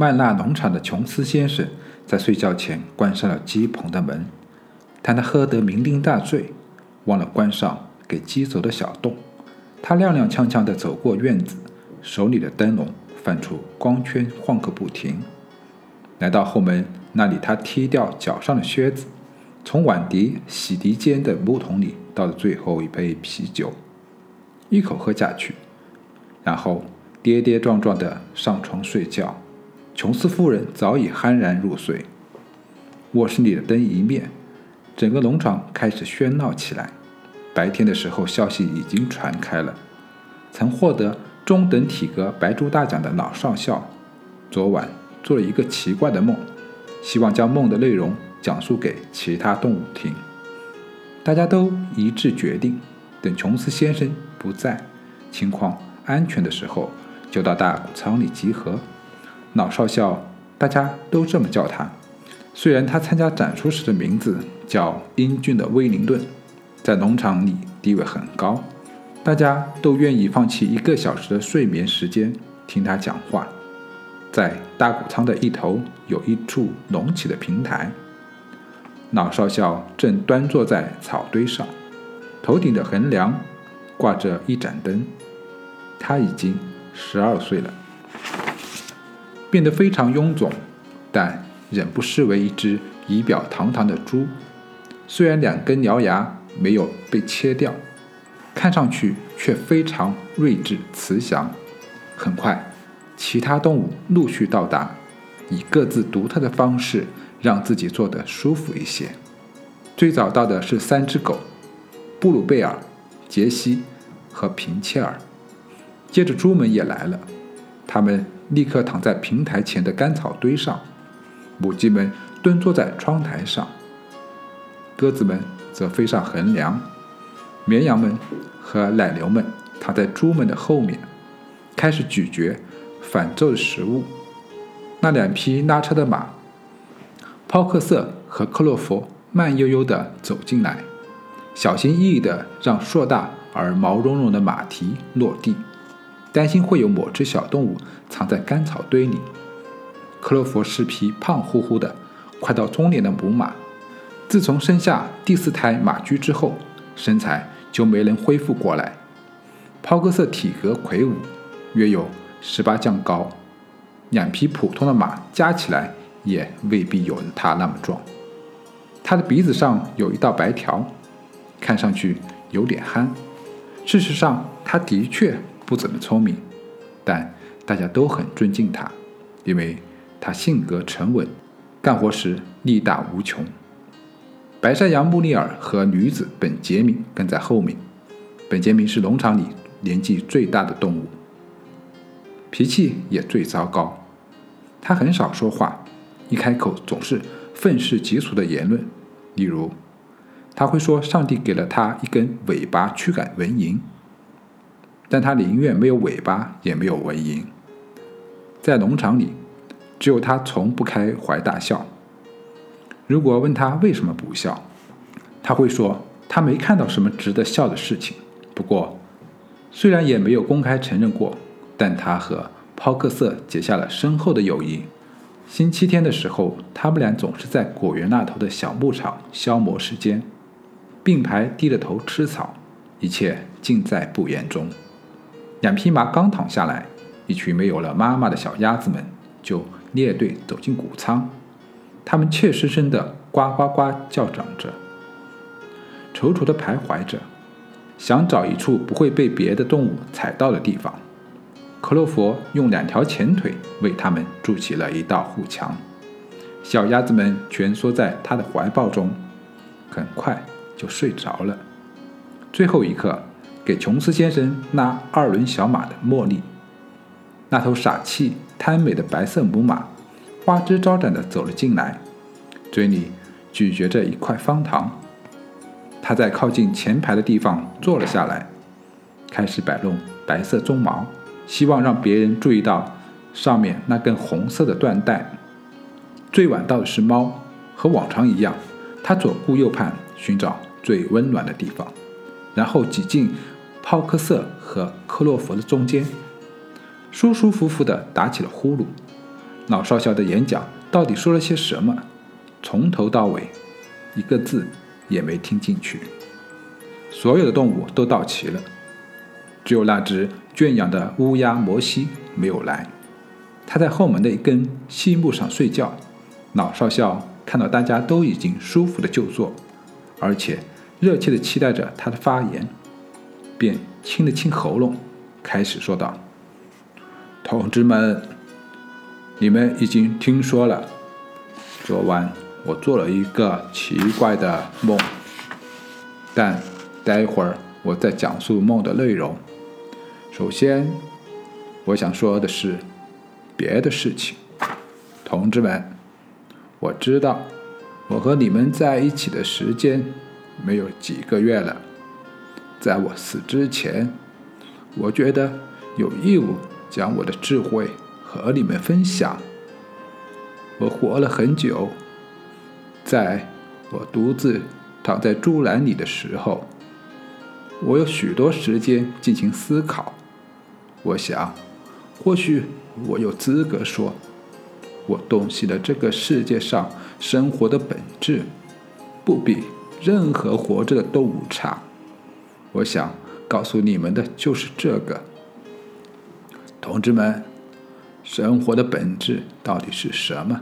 麦纳农场的琼斯先生在睡觉前关上了鸡棚的门，但他喝得酩酊大醉，忘了关上给鸡走的小洞。他踉踉跄跄地走过院子，手里的灯笼泛出光圈，晃个不停。来到后门那里，他踢掉脚上的靴子，从碗碟洗涤间的木桶里倒了最后一杯啤酒，一口喝下去，然后跌跌撞撞地上床睡觉。琼斯夫人早已酣然入睡。卧室里的灯一灭，整个农场开始喧闹起来。白天的时候，消息已经传开了。曾获得中等体格白猪大奖的老少校，昨晚做了一个奇怪的梦，希望将梦的内容讲述给其他动物听。大家都一致决定，等琼斯先生不在、情况安全的时候，就到大谷仓里集合。老少校，大家都这么叫他。虽然他参加展出时的名字叫英俊的威灵顿，在农场里地位很高，大家都愿意放弃一个小时的睡眠时间听他讲话。在大谷仓的一头有一处隆起的平台，老少校正端坐在草堆上，头顶的横梁挂着一盏灯。他已经十二岁了。变得非常臃肿，但仍不失为一只仪表堂堂的猪。虽然两根獠牙没有被切掉，看上去却非常睿智慈祥。很快，其他动物陆续到达，以各自独特的方式让自己坐得舒服一些。最早到的是三只狗：布鲁贝尔、杰西和平切尔。接着，猪们也来了，他们。立刻躺在平台前的干草堆上，母鸡们蹲坐在窗台上，鸽子们则飞上横梁，绵羊们和奶牛们躺在猪们的后面，开始咀嚼反奏的食物。那两匹拉车的马，抛克瑟和克洛弗慢悠悠地走进来，小心翼翼地让硕大而毛茸茸的马蹄落地。担心会有某只小动物藏在干草堆里。克洛弗是匹胖乎乎的、快到中年的母马。自从生下第四胎马驹之后，身材就没能恢复过来。抛克瑟体格魁梧，约有十八丈高，两匹普通的马加起来也未必有他那么壮。他的鼻子上有一道白条，看上去有点憨。事实上，他的确。不怎么聪明，但大家都很尊敬他，因为他性格沉稳，干活时力大无穷。白山羊穆尼尔和女子本杰明跟在后面。本杰明是农场里年纪最大的动物，脾气也最糟糕。他很少说话，一开口总是愤世嫉俗的言论，例如他会说上帝给了他一根尾巴驱赶蚊蝇。但他宁愿没有尾巴，也没有蚊蝇。在农场里，只有他从不开怀大笑。如果问他为什么不笑，他会说他没看到什么值得笑的事情。不过，虽然也没有公开承认过，但他和抛克瑟结下了深厚的友谊。星期天的时候，他们俩总是在果园那头的小牧场消磨时间，并排低着头吃草，一切尽在不言中。两匹马刚躺下来，一群没有了妈妈的小鸭子们就列队走进谷仓。它们怯生生地呱呱呱叫嚷着，踌躇地徘徊着，想找一处不会被别的动物踩到的地方。克洛佛用两条前腿为它们筑起了一道护墙。小鸭子们蜷缩在他的怀抱中，很快就睡着了。最后一刻。给琼斯先生拉二轮小马的茉莉，那头傻气贪美的白色母马，花枝招展地走了进来，嘴里咀嚼着一块方糖。他在靠近前排的地方坐了下来，开始摆弄白色鬃毛，希望让别人注意到上面那根红色的缎带。最晚到的是猫，和往常一样，它左顾右盼，寻找最温暖的地方，然后挤进。浩克瑟和克洛弗的中间，舒舒服服地打起了呼噜。老少校的演讲到底说了些什么？从头到尾，一个字也没听进去。所有的动物都到齐了，只有那只圈养的乌鸦摩西没有来。他在后门的一根细木上睡觉。老少校看到大家都已经舒服的就坐，而且热切的期待着他的发言，便清了清喉咙，开始说道：“同志们。”你们已经听说了，昨晚我做了一个奇怪的梦，但待会儿我再讲述梦的内容。首先，我想说的是别的事情，同志们，我知道我和你们在一起的时间没有几个月了，在我死之前，我觉得有义务将我的智慧。和你们分享，我活了很久，在我独自躺在猪栏里的时候，我有许多时间进行思考。我想，或许我有资格说，我洞悉了这个世界上生活的本质，不比任何活着的动物差。我想告诉你们的就是这个，同志们。生活的本质到底是什么？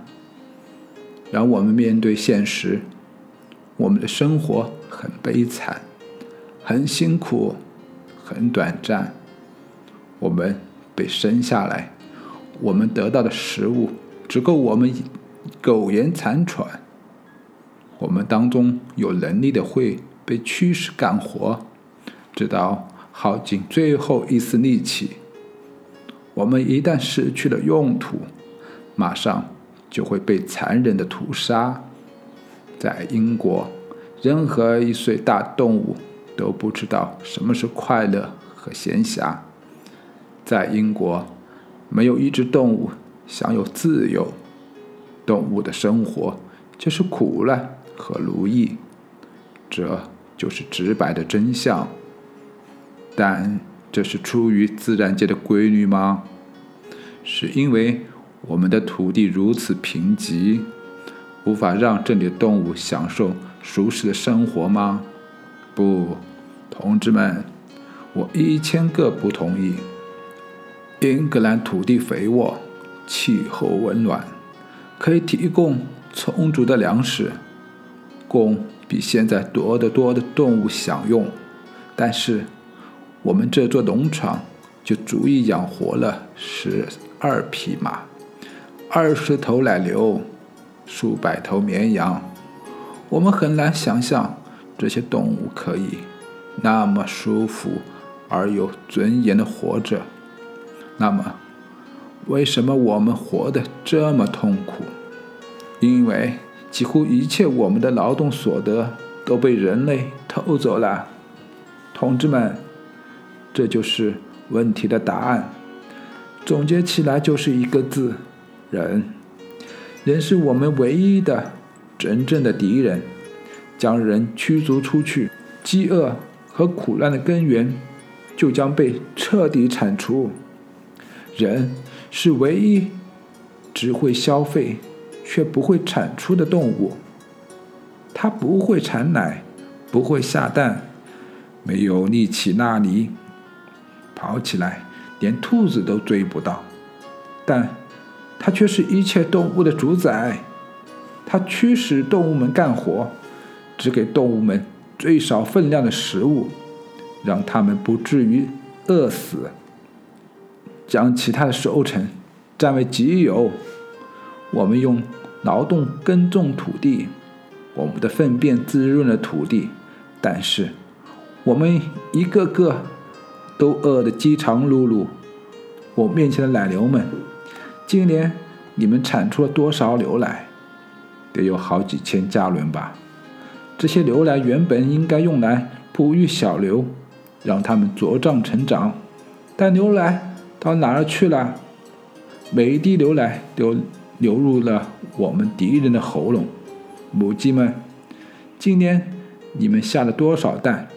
让我们面对现实。我们的生活很悲惨，很辛苦，很短暂。我们被生下来，我们得到的食物只够我们苟延残喘。我们当中有能力的会被驱使干活，直到耗尽最后一丝力气。我们一旦失去了用途，马上就会被残忍的屠杀。在英国，任何一岁大动物都不知道什么是快乐和闲暇。在英国，没有一只动物享有自由。动物的生活就是苦难和奴役，这就是直白的真相。但。这是出于自然界的规律吗？是因为我们的土地如此贫瘠，无法让这里的动物享受舒适的生活吗？不，同志们，我一千个不同意。英格兰土地肥沃，气候温暖，可以提供充足的粮食，供比现在多得多的动物享用，但是。我们这座农场就足以养活了十二匹马、二十头奶牛、数百头绵羊。我们很难想象这些动物可以那么舒服而有尊严的活着。那么，为什么我们活得这么痛苦？因为几乎一切我们的劳动所得都被人类偷走了，同志们。这就是问题的答案。总结起来就是一个字：人。人是我们唯一的、真正的敌人。将人驱逐出去，饥饿和苦难的根源就将被彻底铲除。人是唯一只会消费却不会产出的动物。它不会产奶，不会下蛋，没有力气拉泥。跑起来，连兔子都追不到，但它却是一切动物的主宰。它驱使动物们干活，只给动物们最少分量的食物，让它们不至于饿死。将其他的收成占为己有。我们用劳动耕种土地，我们的粪便滋润了土地，但是我们一个个。都饿得饥肠辘辘。我面前的奶牛们，今年你们产出了多少牛奶？得有好几千加仑吧。这些牛奶原本应该用来哺育小牛，让它们茁壮成长，但牛奶到哪儿去了？每一滴牛奶都流入了我们敌人的喉咙。母鸡们，今年你们下了多少蛋？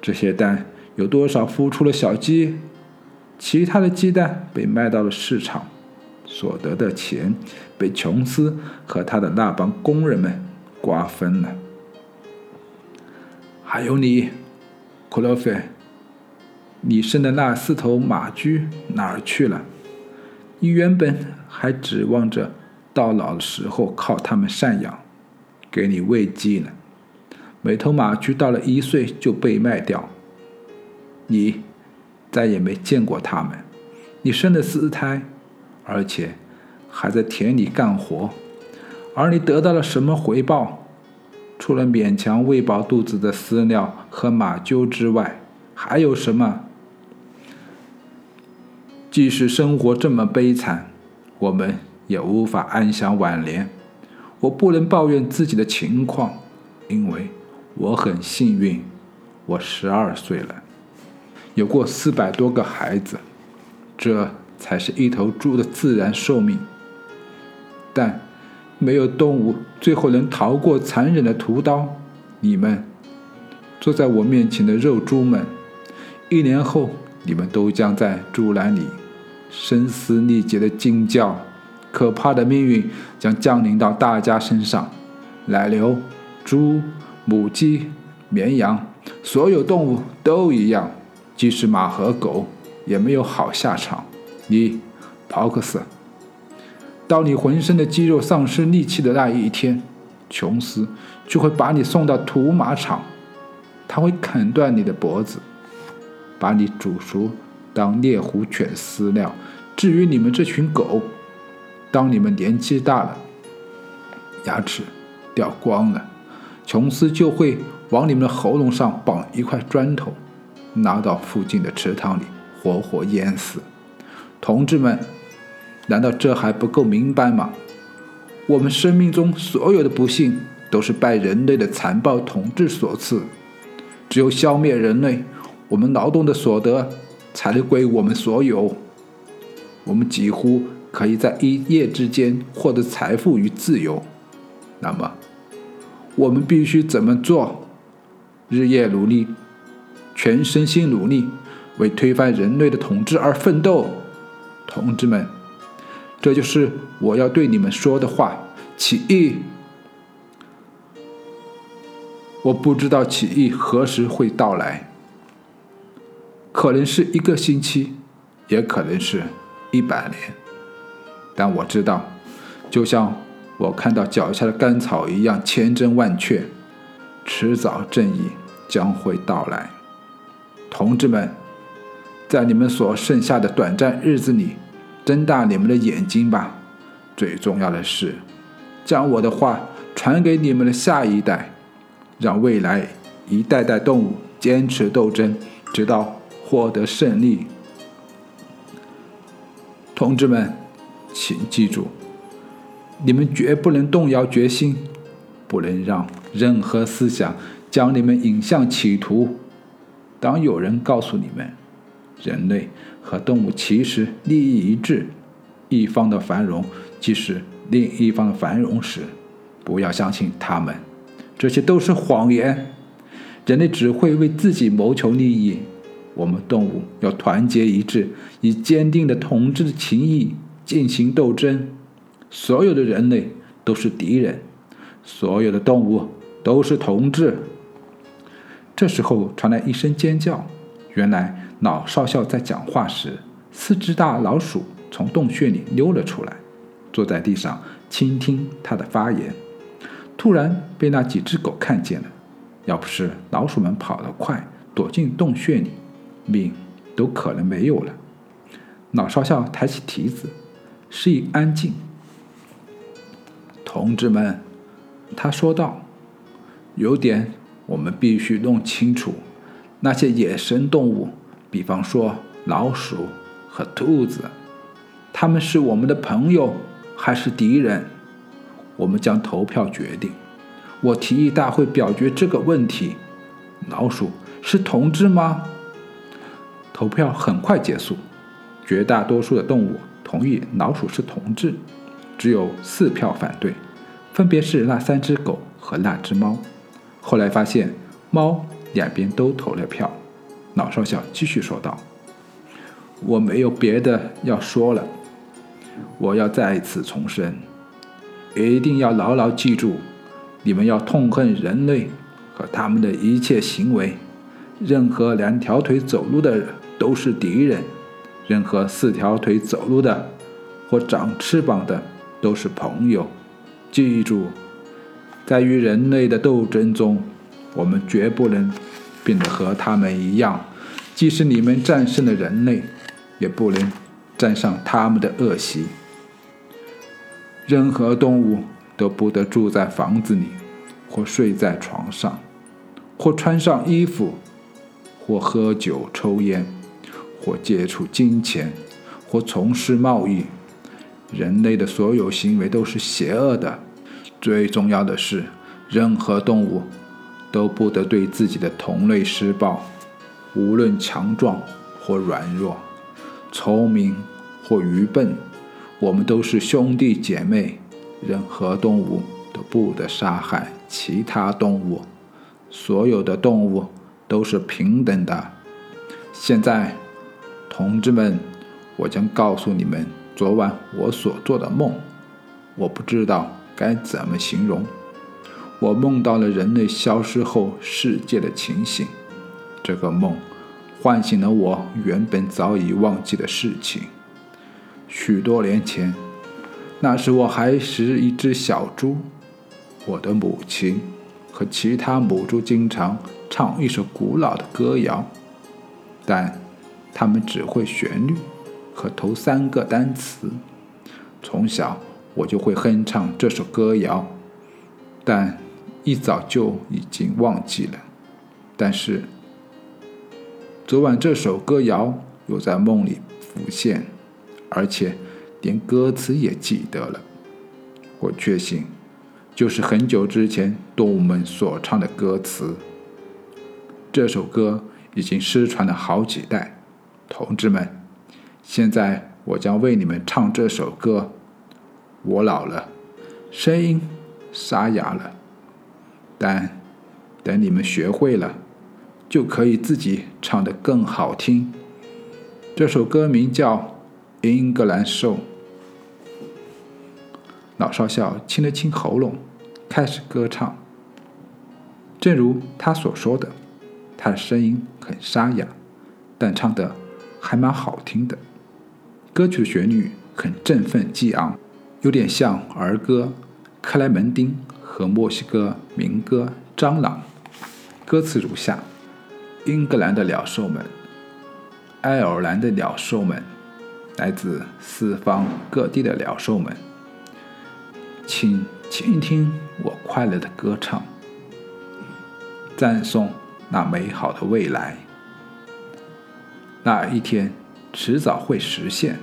这些蛋。有多少孵出了小鸡？其他的鸡蛋被卖到了市场，所得的钱被琼斯和他的那帮工人们瓜分了。还有你，库洛菲，你生的那四头马驹哪儿去了？你原本还指望着到老的时候靠他们赡养，给你喂鸡呢。每头马驹到了一岁就被卖掉，你再也没见过他们。你生了四胎，而且还在田里干活，而你得到了什么回报？除了勉强喂饱肚子的饲料和马厩之外，还有什么？即使生活这么悲惨，我们也无法安享晚年。我不能抱怨自己的情况，因为。我很幸运，我十二岁了，有过四百多个孩子，这才是一头猪的自然寿命。但没有动物最后能逃过残忍的屠刀。你们坐在我面前的肉猪们，一年后你们都将在猪栏里声嘶力竭的惊叫，可怕的命运将降临到大家身上。奶牛、猪。母鸡、绵羊，所有动物都一样，即使马和狗也没有好下场。你，帕克斯，当你浑身的肌肉丧失力气的那一天，琼斯就会把你送到屠马场，他会砍断你的脖子，把你煮熟当猎狐犬饲料。至于你们这群狗，当你们年纪大了，牙齿掉光了。琼斯就会往你们的喉咙上绑一块砖头，拿到附近的池塘里活活淹死。同志们，难道这还不够明白吗？我们生命中所有的不幸都是拜人类的残暴统治所赐。只有消灭人类，我们劳动的所得才能归我们所有。我们几乎可以在一夜之间获得财富与自由。那么？我们必须怎么做？日夜努力，全身心努力，为推翻人类的统治而奋斗，同志们，这就是我要对你们说的话。起义，我不知道起义何时会到来，可能是一个星期，也可能是一百年，但我知道，就像。我看到脚下的干草一样千真万确，迟早正义将会到来。同志们，在你们所剩下的短暂日子里，睁大你们的眼睛吧。最重要的是，将我的话传给你们的下一代，让未来一代代动物坚持斗争，直到获得胜利。同志们，请记住。你们绝不能动摇决心，不能让任何思想将你们引向歧途。当有人告诉你们，人类和动物其实利益一致，一方的繁荣即是另一方的繁荣时，不要相信他们，这些都是谎言。人类只会为自己谋求利益，我们动物要团结一致，以坚定的同志的情谊进行斗争。所有的人类都是敌人，所有的动物都是同志。这时候传来一声尖叫，原来老少校在讲话时，四只大老鼠从洞穴里溜了出来，坐在地上倾听他的发言。突然被那几只狗看见了，要不是老鼠们跑得快，躲进洞穴里，命都可能没有了。老少校抬起蹄子，示意安静。同志们，他说道：“有点我们必须弄清楚，那些野生动物，比方说老鼠和兔子，他们是我们的朋友还是敌人？我们将投票决定。我提议大会表决这个问题：老鼠是同志吗？”投票很快结束，绝大多数的动物同意老鼠是同志。只有四票反对，分别是那三只狗和那只猫。后来发现猫两边都投了票。老少校继续说道：“我没有别的要说了。我要再次重申，一定要牢牢记住，你们要痛恨人类和他们的一切行为。任何两条腿走路的都是敌人，任何四条腿走路的或长翅膀的都是朋友。记住，在与人类的斗争中，我们绝不能变得和他们一样。即使你们战胜了人类，也不能沾上他们的恶习。任何动物都不得住在房子里，或睡在床上，或穿上衣服，或喝酒抽烟，或接触金钱，或从事贸易。人类的所有行为都是邪恶的。最重要的是，任何动物都不得对自己的同类施暴，无论强壮或软弱，聪明或愚笨。我们都是兄弟姐妹，任何动物都不得杀害其他动物，所有的动物都是平等的。现在，同志们，我将告诉你们昨晚我所做的梦。我不知道该怎么形容。我梦到了人类消失后世界的情形。这个梦唤醒了我原本早已忘记的事情。许多年前，那时我还是一只小猪。我的母亲和其他母猪经常唱一首古老的歌谣，但他们只会旋律和头三个单词。从小我就会哼唱这首歌谣，但一早就已经忘记了。但是昨晚这首歌谣又在梦里浮现。而且，连歌词也记得了。我确信，就是很久之前动物们所唱的歌词。这首歌已经失传了好几代，同志们，现在我将为你们唱这首歌。我老了，声音沙哑了，但等你们学会了，就可以自己唱得更好听。这首歌名叫。英格兰兽，老少校清了清喉咙，开始歌唱。正如他所说的，他的声音很沙哑，但唱的还蛮好听的。歌曲的旋律很振奋激昂，有点像儿歌《克莱门丁》和墨西哥民歌《蟑螂》。歌词如下：英格兰的鸟兽们，爱尔兰的鸟兽们。来自四方各地的鸟兽们，请倾听我快乐的歌唱，赞颂那美好的未来。那一天迟早会实现，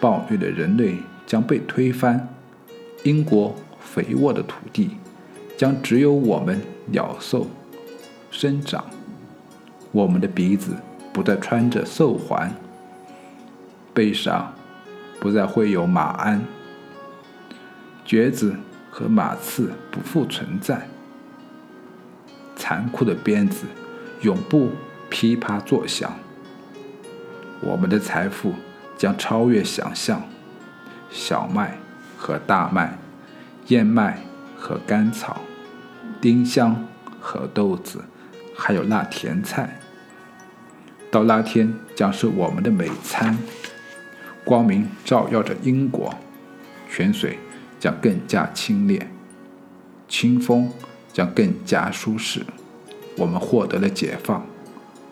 暴虐的人类将被推翻，英国肥沃的土地将只有我们鸟兽生长，我们的鼻子不再穿着兽环。背上不再会有马鞍，橛子和马刺不复存在，残酷的鞭子永不噼啪作响。我们的财富将超越想象，小麦和大麦，燕麦和甘草，丁香和豆子，还有那甜菜，到那天将是我们的美餐。光明照耀着英国，泉水将更加清冽，清风将更加舒适。我们获得了解放，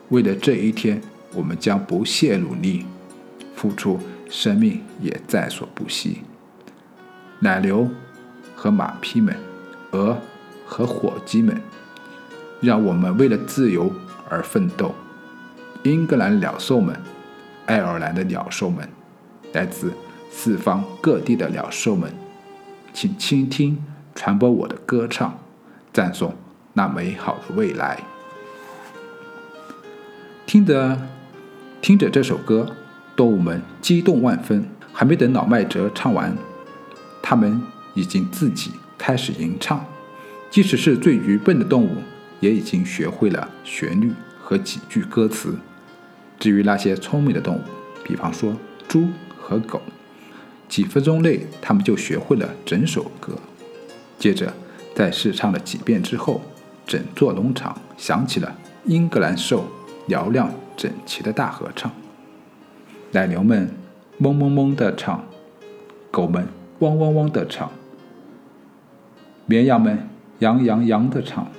为了这一天，我们将不懈努力，付出生命也在所不惜。奶牛和马匹们，鹅和火鸡们，让我们为了自由而奋斗。英格兰鸟兽们，爱尔兰的鸟兽们。来自四方各地的鸟兽们，请倾听、传播我的歌唱，赞颂那美好的未来。听着，听着这首歌，动物们激动万分。还没等老麦哲唱完，他们已经自己开始吟唱。即使是最愚笨的动物，也已经学会了旋律和几句歌词。至于那些聪明的动物，比方说猪。和狗，几分钟内，他们就学会了整首歌。接着，在试唱了几遍之后，整座农场响起了英格兰兽嘹亮整齐的大合唱。奶牛们哞哞哞地唱，狗们汪汪汪地唱，绵羊们羊羊羊地唱，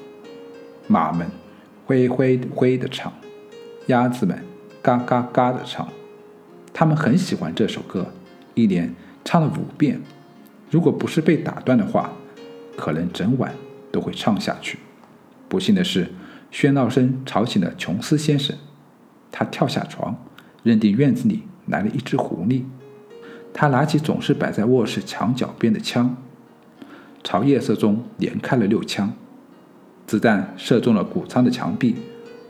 马们灰灰灰地唱，鸭子们嘎嘎嘎地唱。他们很喜欢这首歌，一连唱了五遍。如果不是被打断的话，可能整晚都会唱下去。不幸的是，喧闹声吵醒了琼斯先生，他跳下床。认定院子里来了一只狐狸，他拿起总是摆在卧室墙角边的枪，朝夜色中连开了六枪，子弹射中了谷仓的墙壁，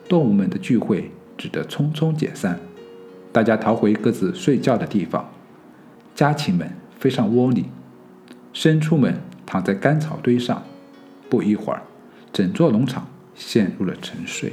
动物们的聚会只得匆匆解散，大家逃回各自睡觉的地方，家禽们飞上窝里，牲畜们躺在干草堆上，不一会儿，整座农场陷入了沉睡。